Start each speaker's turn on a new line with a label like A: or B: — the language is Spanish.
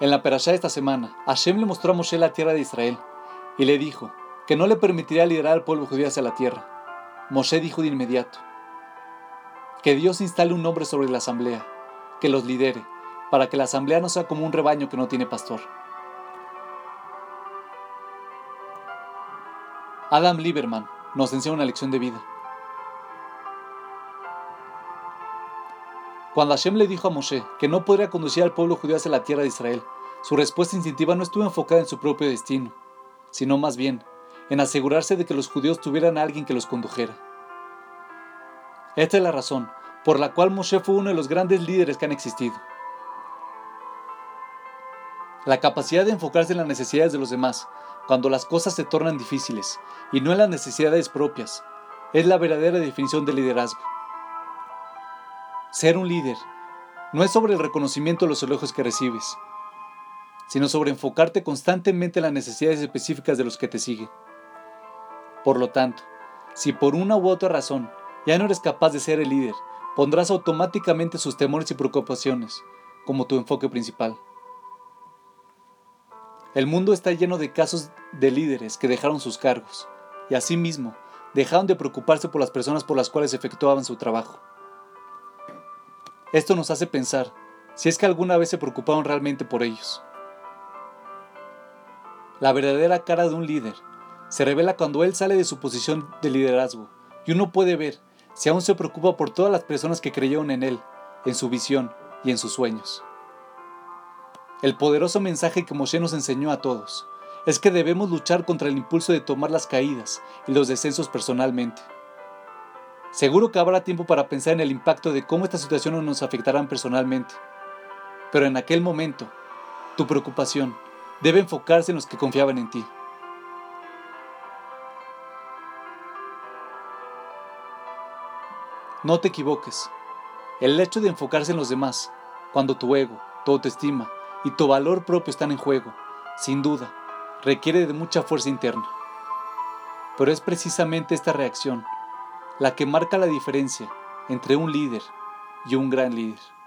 A: En la perashá de esta semana, Hashem le mostró a Moshe la tierra de Israel y le dijo que no le permitiría liderar al pueblo judío hacia la tierra. Moshe dijo de inmediato que Dios instale un hombre sobre la asamblea, que los lidere, para que la asamblea no sea como un rebaño que no tiene pastor. Adam Lieberman nos enseña una lección de vida. Cuando Hashem le dijo a Moshe que no podría conducir al pueblo judío hacia la tierra de Israel, su respuesta instintiva no estuvo enfocada en su propio destino, sino más bien en asegurarse de que los judíos tuvieran a alguien que los condujera. Esta es la razón por la cual Moshe fue uno de los grandes líderes que han existido. La capacidad de enfocarse en las necesidades de los demás, cuando las cosas se tornan difíciles, y no en las necesidades propias, es la verdadera definición de liderazgo. Ser un líder no es sobre el reconocimiento de los elogios que recibes, sino sobre enfocarte constantemente en las necesidades específicas de los que te siguen. Por lo tanto, si por una u otra razón ya no eres capaz de ser el líder, pondrás automáticamente sus temores y preocupaciones como tu enfoque principal. El mundo está lleno de casos de líderes que dejaron sus cargos y asimismo dejaron de preocuparse por las personas por las cuales efectuaban su trabajo. Esto nos hace pensar si es que alguna vez se preocuparon realmente por ellos. La verdadera cara de un líder se revela cuando él sale de su posición de liderazgo y uno puede ver si aún se preocupa por todas las personas que creyeron en él, en su visión y en sus sueños. El poderoso mensaje que Moshe nos enseñó a todos es que debemos luchar contra el impulso de tomar las caídas y los descensos personalmente. Seguro que habrá tiempo para pensar en el impacto de cómo estas situaciones nos afectarán personalmente. Pero en aquel momento, tu preocupación debe enfocarse en los que confiaban en ti. No te equivoques. El hecho de enfocarse en los demás, cuando tu ego, tu autoestima y tu valor propio están en juego, sin duda, requiere de mucha fuerza interna. Pero es precisamente esta reacción la que marca la diferencia entre un líder y un gran líder.